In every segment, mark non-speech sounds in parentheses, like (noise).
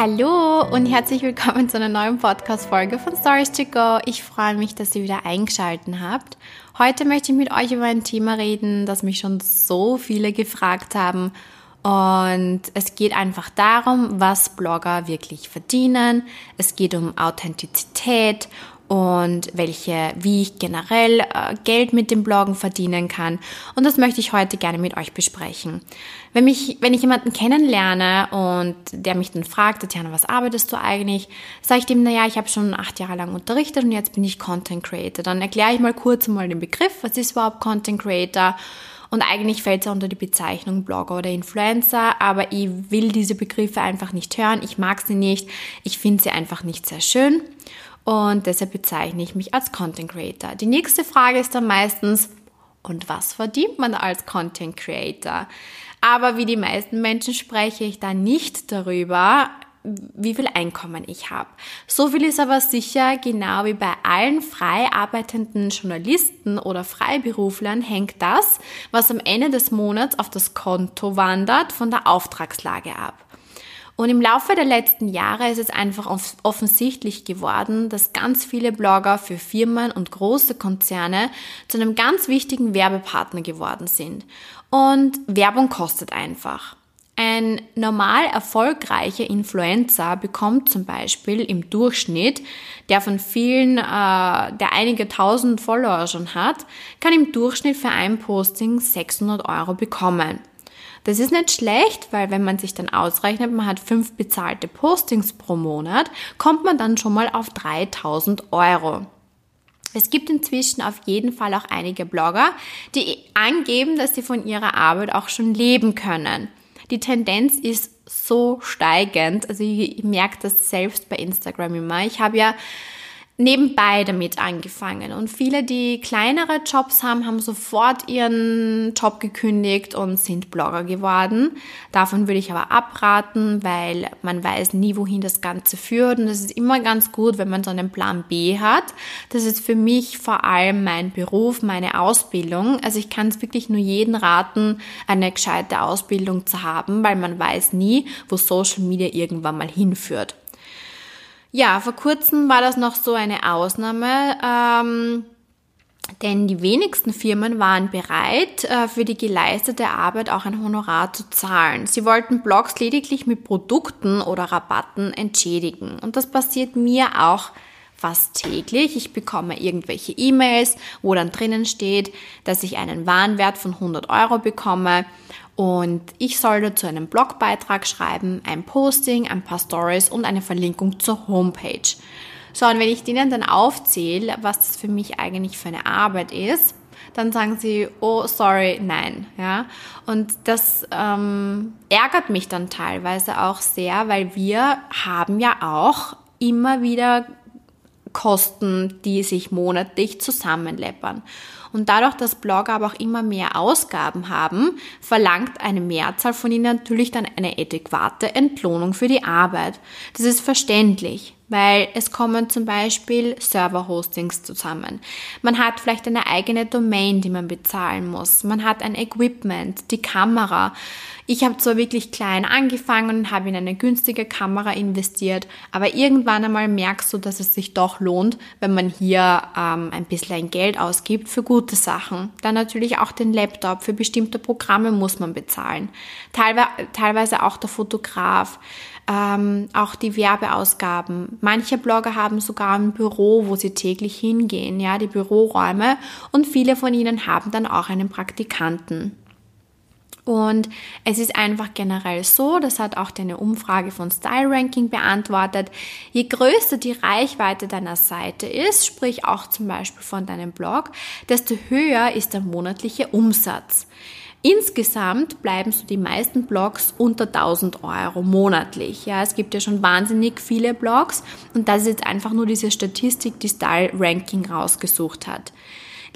Hallo und herzlich willkommen zu einer neuen Podcast-Folge von Stories to Go. Ich freue mich, dass ihr wieder eingeschaltet habt. Heute möchte ich mit euch über ein Thema reden, das mich schon so viele gefragt haben. Und es geht einfach darum, was Blogger wirklich verdienen. Es geht um Authentizität und welche, wie ich generell äh, Geld mit dem Bloggen verdienen kann. Und das möchte ich heute gerne mit euch besprechen. Wenn mich, wenn ich jemanden kennenlerne und der mich dann fragt, Tatjana, was arbeitest du eigentlich? Sage ich dem, naja, ich habe schon acht Jahre lang unterrichtet und jetzt bin ich Content Creator. Dann erkläre ich mal kurz mal den Begriff, was ist überhaupt Content Creator? Und eigentlich fällt es unter die Bezeichnung Blogger oder Influencer, aber ich will diese Begriffe einfach nicht hören. Ich mag sie nicht. Ich finde sie einfach nicht sehr schön und deshalb bezeichne ich mich als Content Creator. Die nächste Frage ist dann meistens, und was verdient man als Content Creator? Aber wie die meisten Menschen spreche ich da nicht darüber, wie viel Einkommen ich habe. So viel ist aber sicher, genau wie bei allen frei arbeitenden Journalisten oder Freiberuflern hängt das, was am Ende des Monats auf das Konto wandert, von der Auftragslage ab. Und im Laufe der letzten Jahre ist es einfach offensichtlich geworden, dass ganz viele Blogger für Firmen und große Konzerne zu einem ganz wichtigen Werbepartner geworden sind. Und Werbung kostet einfach. Ein normal erfolgreicher Influencer bekommt zum Beispiel im Durchschnitt, der von vielen, äh, der einige tausend Follower schon hat, kann im Durchschnitt für ein Posting 600 Euro bekommen. Das ist nicht schlecht, weil wenn man sich dann ausrechnet, man hat fünf bezahlte Postings pro Monat, kommt man dann schon mal auf 3000 Euro. Es gibt inzwischen auf jeden Fall auch einige Blogger, die angeben, dass sie von ihrer Arbeit auch schon leben können. Die Tendenz ist so steigend. Also ich, merke das selbst bei Instagram immer. Ich habe ja nebenbei damit angefangen. Und viele, die kleinere Jobs haben, haben sofort ihren Job gekündigt und sind Blogger geworden. Davon würde ich aber abraten, weil man weiß nie, wohin das Ganze führt. Und es ist immer ganz gut, wenn man so einen Plan B hat. Das ist für mich vor allem mein Beruf, meine Ausbildung. Also ich kann es wirklich nur jeden raten, eine gescheite Ausbildung zu haben, weil man weiß nie, wo Social Media irgendwann mal hinführt. Ja, vor kurzem war das noch so eine Ausnahme. Ähm, denn die wenigsten Firmen waren bereit, äh, für die geleistete Arbeit auch ein Honorar zu zahlen. Sie wollten Blogs lediglich mit Produkten oder Rabatten entschädigen. Und das passiert mir auch fast täglich. Ich bekomme irgendwelche E-Mails, wo dann drinnen steht, dass ich einen Warenwert von 100 Euro bekomme und ich soll dazu einen Blogbeitrag schreiben, ein Posting, ein paar Stories und eine Verlinkung zur Homepage. So, und wenn ich denen dann aufzähle, was das für mich eigentlich für eine Arbeit ist, dann sagen sie, oh, sorry, nein. Ja? Und das ähm, ärgert mich dann teilweise auch sehr, weil wir haben ja auch immer wieder Kosten, die sich monatlich zusammenleppern. Und dadurch, dass Blogger aber auch immer mehr Ausgaben haben, verlangt eine Mehrzahl von ihnen natürlich dann eine adäquate Entlohnung für die Arbeit. Das ist verständlich weil es kommen zum Beispiel Server-Hostings zusammen. Man hat vielleicht eine eigene Domain, die man bezahlen muss. Man hat ein Equipment, die Kamera. Ich habe zwar wirklich klein angefangen und habe in eine günstige Kamera investiert, aber irgendwann einmal merkst du, dass es sich doch lohnt, wenn man hier ähm, ein bisschen Geld ausgibt für gute Sachen. Dann natürlich auch den Laptop, für bestimmte Programme muss man bezahlen. Teilweise, teilweise auch der Fotograf ähm, auch die Werbeausgaben. Manche Blogger haben sogar ein Büro, wo sie täglich hingehen, ja, die Büroräume. Und viele von ihnen haben dann auch einen Praktikanten. Und es ist einfach generell so, das hat auch deine Umfrage von Style Ranking beantwortet, je größer die Reichweite deiner Seite ist, sprich auch zum Beispiel von deinem Blog, desto höher ist der monatliche Umsatz. Insgesamt bleiben so die meisten Blogs unter 1000 Euro monatlich. Ja, es gibt ja schon wahnsinnig viele Blogs und das ist jetzt einfach nur diese Statistik, die Style Ranking rausgesucht hat.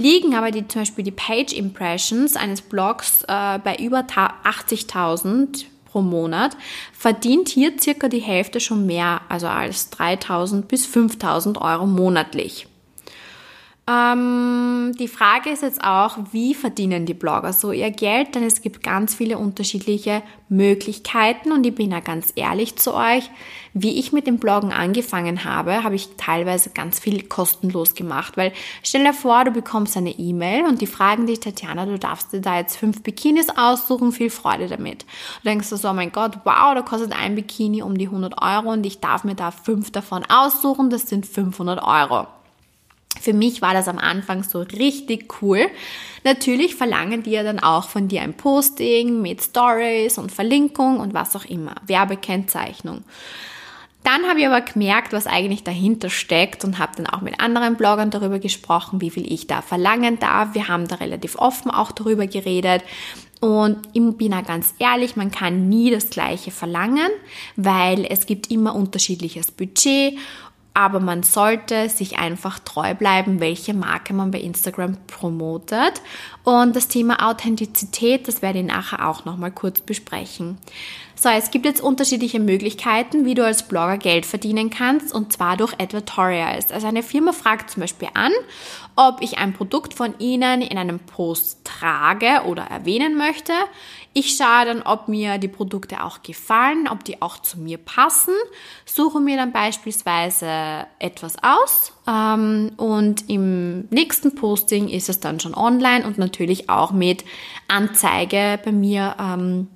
Liegen aber die, zum Beispiel die Page Impressions eines Blogs äh, bei über 80.000 pro Monat, verdient hier circa die Hälfte schon mehr, also als 3000 bis 5000 Euro monatlich. Ähm, die Frage ist jetzt auch, wie verdienen die Blogger so ihr Geld? Denn es gibt ganz viele unterschiedliche Möglichkeiten und ich bin ja ganz ehrlich zu euch, wie ich mit dem Bloggen angefangen habe, habe ich teilweise ganz viel kostenlos gemacht, weil stell dir vor, du bekommst eine E-Mail und die fragen dich, Tatjana, du darfst dir da jetzt fünf Bikinis aussuchen, viel Freude damit. Du denkst so, oh mein Gott, wow, da kostet ein Bikini um die 100 Euro und ich darf mir da fünf davon aussuchen, das sind 500 Euro. Für mich war das am Anfang so richtig cool. Natürlich verlangen die ja dann auch von dir ein Posting mit Stories und Verlinkung und was auch immer, Werbekennzeichnung. Dann habe ich aber gemerkt, was eigentlich dahinter steckt und habe dann auch mit anderen Bloggern darüber gesprochen, wie viel ich da verlangen darf. Wir haben da relativ offen auch darüber geredet. Und ich bin ja ganz ehrlich, man kann nie das Gleiche verlangen, weil es gibt immer unterschiedliches Budget aber man sollte sich einfach treu bleiben, welche Marke man bei Instagram promotet. Und das Thema Authentizität, das werde ich nachher auch nochmal kurz besprechen. So, es gibt jetzt unterschiedliche Möglichkeiten, wie du als Blogger Geld verdienen kannst, und zwar durch Advertorials. Also eine Firma fragt zum Beispiel an, ob ich ein Produkt von ihnen in einem Post trage oder erwähnen möchte. Ich schaue dann, ob mir die Produkte auch gefallen, ob die auch zu mir passen, suche mir dann beispielsweise etwas aus ähm, und im nächsten Posting ist es dann schon online und natürlich auch mit Anzeige bei mir. Ähm,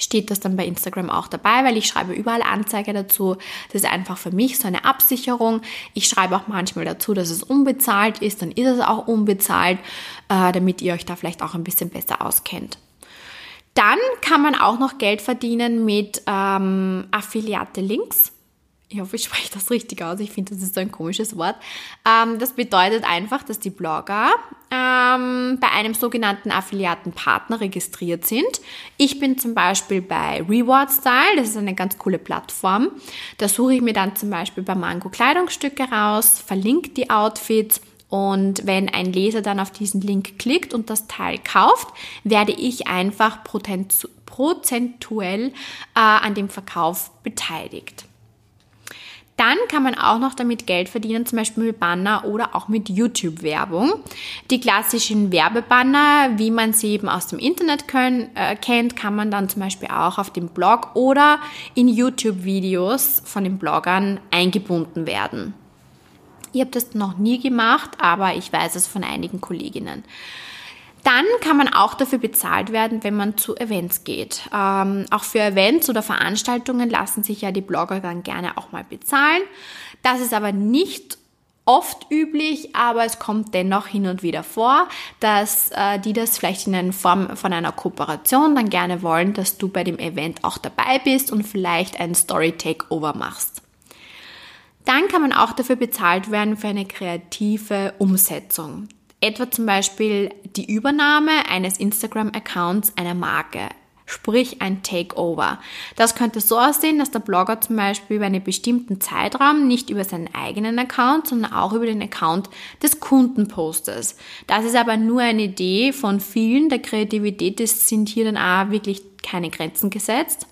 steht das dann bei Instagram auch dabei, weil ich schreibe überall Anzeige dazu. Das ist einfach für mich so eine Absicherung. Ich schreibe auch manchmal dazu, dass es unbezahlt ist, dann ist es auch unbezahlt, äh, damit ihr euch da vielleicht auch ein bisschen besser auskennt. Dann kann man auch noch Geld verdienen mit ähm, Affiliate-Links ich hoffe, ich spreche das richtig aus. Ich finde, das ist so ein komisches Wort. Ähm, das bedeutet einfach, dass die Blogger ähm, bei einem sogenannten Affiliatenpartner registriert sind. Ich bin zum Beispiel bei Reward Style. Das ist eine ganz coole Plattform. Da suche ich mir dann zum Beispiel bei Mango Kleidungsstücke raus, verlinke die Outfits und wenn ein Leser dann auf diesen Link klickt und das Teil kauft, werde ich einfach prozentuell äh, an dem Verkauf beteiligt. Dann kann man auch noch damit Geld verdienen, zum Beispiel mit Banner oder auch mit YouTube-Werbung. Die klassischen Werbebanner, wie man sie eben aus dem Internet können, äh, kennt, kann man dann zum Beispiel auch auf dem Blog oder in YouTube-Videos von den Bloggern eingebunden werden. Ich habe das noch nie gemacht, aber ich weiß es von einigen Kolleginnen. Dann kann man auch dafür bezahlt werden, wenn man zu Events geht. Ähm, auch für Events oder Veranstaltungen lassen sich ja die Blogger dann gerne auch mal bezahlen. Das ist aber nicht oft üblich, aber es kommt dennoch hin und wieder vor, dass äh, die das vielleicht in Form von einer Kooperation dann gerne wollen, dass du bei dem Event auch dabei bist und vielleicht ein Story Takeover machst. Dann kann man auch dafür bezahlt werden für eine kreative Umsetzung. Etwa zum Beispiel die Übernahme eines Instagram-Accounts einer Marke, sprich ein Takeover. Das könnte so aussehen, dass der Blogger zum Beispiel über einen bestimmten Zeitraum nicht über seinen eigenen Account, sondern auch über den Account des Kunden postet. Das ist aber nur eine Idee von vielen. Der Kreativität sind hier dann auch wirklich keine Grenzen gesetzt.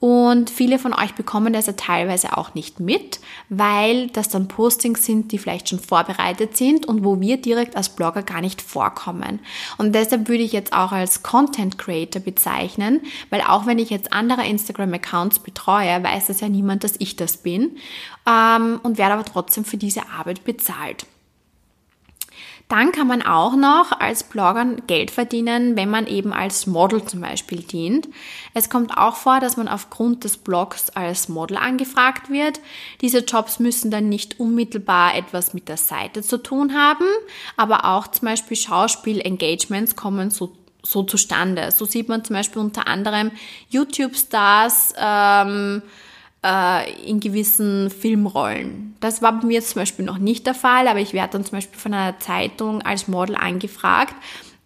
Und viele von euch bekommen das ja teilweise auch nicht mit, weil das dann Postings sind, die vielleicht schon vorbereitet sind und wo wir direkt als Blogger gar nicht vorkommen. Und deshalb würde ich jetzt auch als Content Creator bezeichnen, weil auch wenn ich jetzt andere Instagram-Accounts betreue, weiß das ja niemand, dass ich das bin ähm, und werde aber trotzdem für diese Arbeit bezahlt. Dann kann man auch noch als Blogger Geld verdienen, wenn man eben als Model zum Beispiel dient. Es kommt auch vor, dass man aufgrund des Blogs als Model angefragt wird. Diese Jobs müssen dann nicht unmittelbar etwas mit der Seite zu tun haben, aber auch zum Beispiel Schauspiel-Engagements kommen so so zustande. So sieht man zum Beispiel unter anderem YouTube-Stars, ähm, äh, in gewissen Filmrollen. Das war bei mir zum Beispiel noch nicht der Fall, aber ich werde dann zum Beispiel von einer Zeitung als Model angefragt,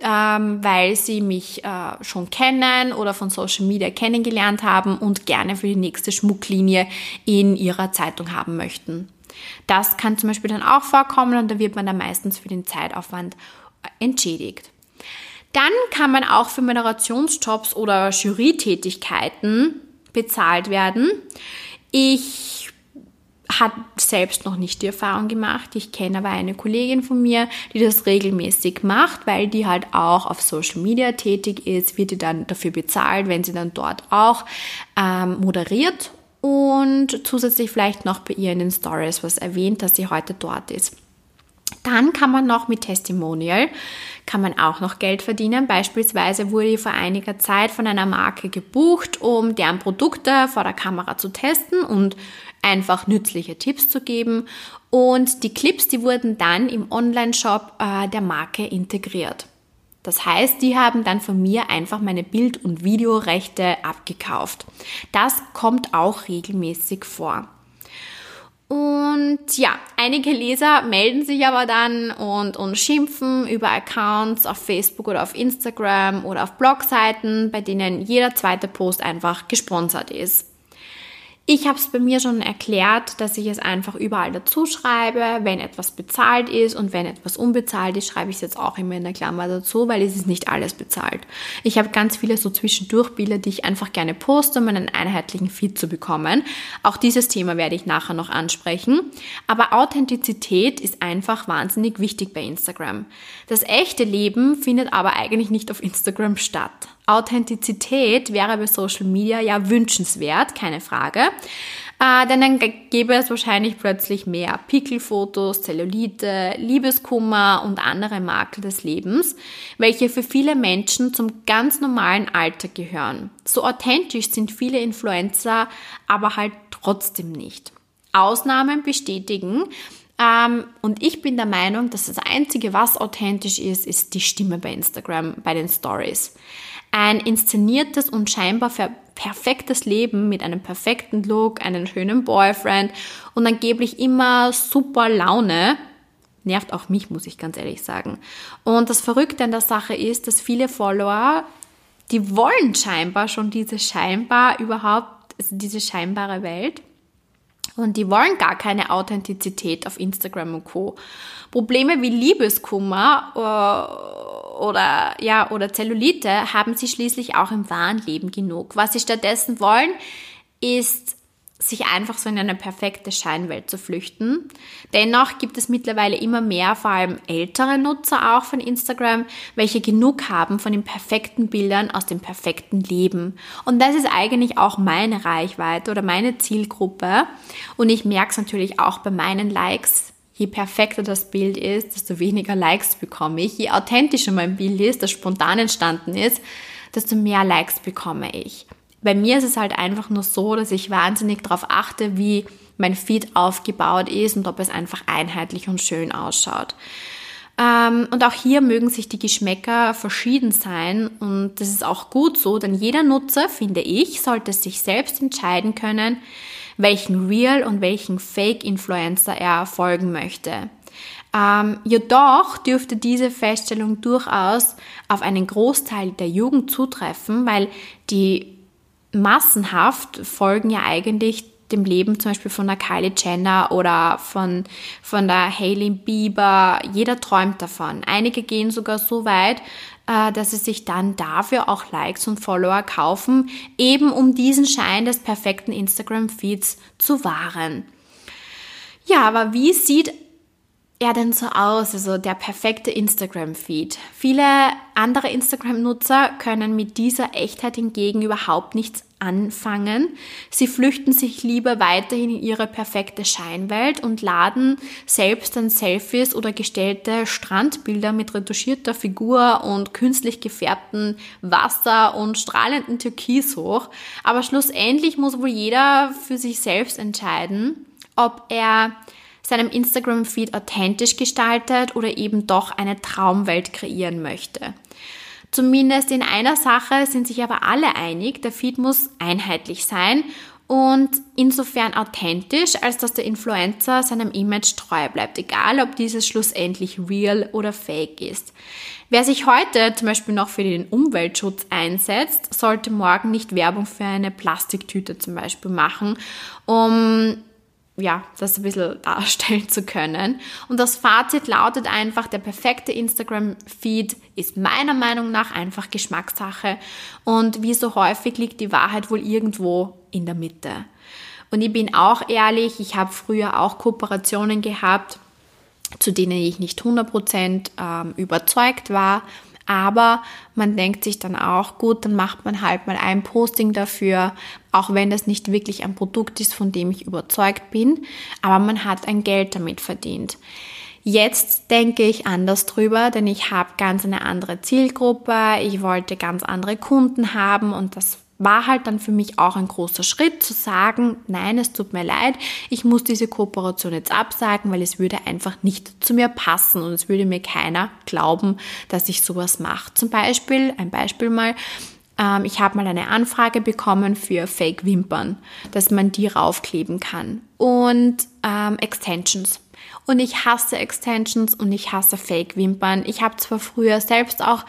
ähm, weil sie mich äh, schon kennen oder von Social Media kennengelernt haben und gerne für die nächste Schmucklinie in ihrer Zeitung haben möchten. Das kann zum Beispiel dann auch vorkommen und da wird man dann meistens für den Zeitaufwand entschädigt. Dann kann man auch für Moderationsjobs oder Jurytätigkeiten bezahlt werden. Ich hat selbst noch nicht die Erfahrung gemacht. Ich kenne aber eine Kollegin von mir, die das regelmäßig macht, weil die halt auch auf Social Media tätig ist, wird die dann dafür bezahlt, wenn sie dann dort auch ähm, moderiert und zusätzlich vielleicht noch bei ihr in den Stories was erwähnt, dass sie heute dort ist. Dann kann man noch mit Testimonial, kann man auch noch Geld verdienen. Beispielsweise wurde ich vor einiger Zeit von einer Marke gebucht, um deren Produkte vor der Kamera zu testen und einfach nützliche Tipps zu geben. Und die Clips, die wurden dann im Online-Shop äh, der Marke integriert. Das heißt, die haben dann von mir einfach meine Bild- und Videorechte abgekauft. Das kommt auch regelmäßig vor. Und ja, einige Leser melden sich aber dann und, und schimpfen über Accounts auf Facebook oder auf Instagram oder auf Blogseiten, bei denen jeder zweite Post einfach gesponsert ist. Ich habe es bei mir schon erklärt, dass ich es einfach überall dazu schreibe, wenn etwas bezahlt ist und wenn etwas unbezahlt ist, schreibe ich es jetzt auch immer in der Klammer dazu, weil es ist nicht alles bezahlt. Ich habe ganz viele so zwischendurch Bilder, die ich einfach gerne poste, um einen einheitlichen Feed zu bekommen. Auch dieses Thema werde ich nachher noch ansprechen. Aber Authentizität ist einfach wahnsinnig wichtig bei Instagram. Das echte Leben findet aber eigentlich nicht auf Instagram statt. Authentizität wäre bei Social Media ja wünschenswert, keine Frage. Äh, denn dann gäbe es wahrscheinlich plötzlich mehr Pickelfotos, Zellulite, Liebeskummer und andere Makel des Lebens, welche für viele Menschen zum ganz normalen Alltag gehören. So authentisch sind viele Influencer aber halt trotzdem nicht. Ausnahmen bestätigen, ähm, und ich bin der Meinung, dass das Einzige, was authentisch ist, ist die Stimme bei Instagram, bei den Stories. Ein inszeniertes und scheinbar perfektes Leben mit einem perfekten Look, einem schönen Boyfriend und angeblich immer super Laune nervt auch mich, muss ich ganz ehrlich sagen. Und das Verrückte an der Sache ist, dass viele Follower, die wollen scheinbar schon diese scheinbar überhaupt, also diese scheinbare Welt. Und die wollen gar keine Authentizität auf Instagram und Co. Probleme wie Liebeskummer äh, oder, ja, oder Zellulite haben sie schließlich auch im wahren Leben genug. Was sie stattdessen wollen, ist sich einfach so in eine perfekte Scheinwelt zu flüchten. Dennoch gibt es mittlerweile immer mehr, vor allem ältere Nutzer auch von Instagram, welche genug haben von den perfekten Bildern aus dem perfekten Leben. Und das ist eigentlich auch meine Reichweite oder meine Zielgruppe. Und ich merke es natürlich auch bei meinen Likes. Je perfekter das Bild ist, desto weniger Likes bekomme ich. Je authentischer mein Bild ist, das spontan entstanden ist, desto mehr Likes bekomme ich bei mir ist es halt einfach nur so, dass ich wahnsinnig darauf achte, wie mein Feed aufgebaut ist und ob es einfach einheitlich und schön ausschaut. Ähm, und auch hier mögen sich die Geschmäcker verschieden sein und das ist auch gut so, denn jeder Nutzer, finde ich, sollte sich selbst entscheiden können, welchen Real und welchen Fake-Influencer er folgen möchte. Ähm, jedoch dürfte diese Feststellung durchaus auf einen Großteil der Jugend zutreffen, weil die massenhaft folgen ja eigentlich dem Leben zum Beispiel von der Kylie Jenner oder von, von der Hailey Bieber. Jeder träumt davon. Einige gehen sogar so weit, dass sie sich dann dafür auch Likes und Follower kaufen, eben um diesen Schein des perfekten Instagram-Feeds zu wahren. Ja, aber wie sieht er denn so aus? Also der perfekte Instagram-Feed. Viele andere Instagram-Nutzer können mit dieser Echtheit hingegen überhaupt nichts anfangen. Sie flüchten sich lieber weiterhin in ihre perfekte Scheinwelt und laden selbst dann Selfies oder gestellte Strandbilder mit retuschierter Figur und künstlich gefärbtem Wasser und strahlenden Türkis hoch. Aber schlussendlich muss wohl jeder für sich selbst entscheiden, ob er seinem Instagram-Feed authentisch gestaltet oder eben doch eine Traumwelt kreieren möchte. Zumindest in einer Sache sind sich aber alle einig, der Feed muss einheitlich sein und insofern authentisch, als dass der Influencer seinem Image treu bleibt, egal ob dieses schlussendlich real oder fake ist. Wer sich heute zum Beispiel noch für den Umweltschutz einsetzt, sollte morgen nicht Werbung für eine Plastiktüte zum Beispiel machen, um ja, das ein bisschen (laughs) darstellen zu können. Und das Fazit lautet einfach, der perfekte Instagram-Feed ist meiner Meinung nach einfach Geschmackssache. Und wie so häufig liegt die Wahrheit wohl irgendwo in der Mitte. Und ich bin auch ehrlich, ich habe früher auch Kooperationen gehabt, zu denen ich nicht 100% ähm, überzeugt war. Aber man denkt sich dann auch, gut, dann macht man halt mal ein Posting dafür, auch wenn das nicht wirklich ein Produkt ist, von dem ich überzeugt bin. Aber man hat ein Geld damit verdient. Jetzt denke ich anders drüber, denn ich habe ganz eine andere Zielgruppe. Ich wollte ganz andere Kunden haben und das war halt dann für mich auch ein großer Schritt zu sagen, nein, es tut mir leid, ich muss diese Kooperation jetzt absagen, weil es würde einfach nicht zu mir passen und es würde mir keiner glauben, dass ich sowas mache. Zum Beispiel, ein Beispiel mal, ähm, ich habe mal eine Anfrage bekommen für Fake-Wimpern, dass man die raufkleben kann und ähm, Extensions. Und ich hasse Extensions und ich hasse Fake-Wimpern. Ich habe zwar früher selbst auch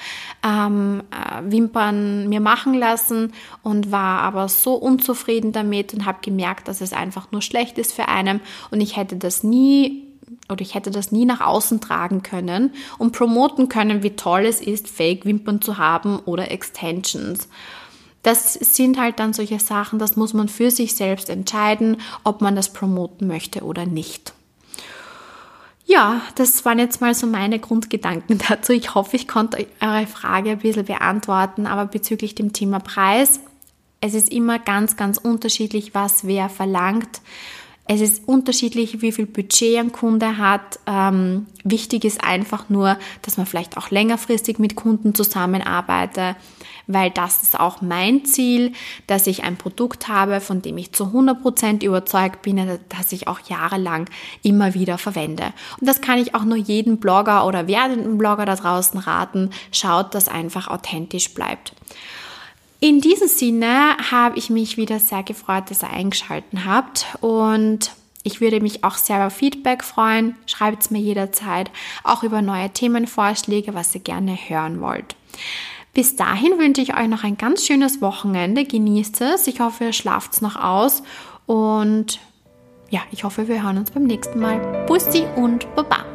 ähm, äh, Wimpern mir machen lassen und war aber so unzufrieden damit und habe gemerkt, dass es einfach nur schlecht ist für einen und ich hätte das nie oder ich hätte das nie nach außen tragen können und promoten können, wie toll es ist, Fake-Wimpern zu haben oder Extensions. Das sind halt dann solche Sachen, das muss man für sich selbst entscheiden, ob man das promoten möchte oder nicht. Ja, das waren jetzt mal so meine Grundgedanken (laughs) dazu. Ich hoffe, ich konnte eure Frage ein bisschen beantworten, aber bezüglich dem Thema Preis, es ist immer ganz, ganz unterschiedlich, was wer verlangt. Es ist unterschiedlich, wie viel Budget ein Kunde hat. Ähm, wichtig ist einfach nur, dass man vielleicht auch längerfristig mit Kunden zusammenarbeitet weil das ist auch mein Ziel, dass ich ein Produkt habe, von dem ich zu 100% überzeugt bin, dass ich auch jahrelang immer wieder verwende. Und das kann ich auch nur jedem Blogger oder werdenden Blogger da draußen raten. Schaut, dass einfach authentisch bleibt. In diesem Sinne habe ich mich wieder sehr gefreut, dass ihr eingeschalten habt und ich würde mich auch sehr über Feedback freuen. Schreibt es mir jederzeit, auch über neue Themenvorschläge, was ihr gerne hören wollt. Bis dahin wünsche ich euch noch ein ganz schönes Wochenende. Genießt es. Ich hoffe, ihr schlaft es noch aus. Und ja, ich hoffe, wir hören uns beim nächsten Mal. Bussi und Baba.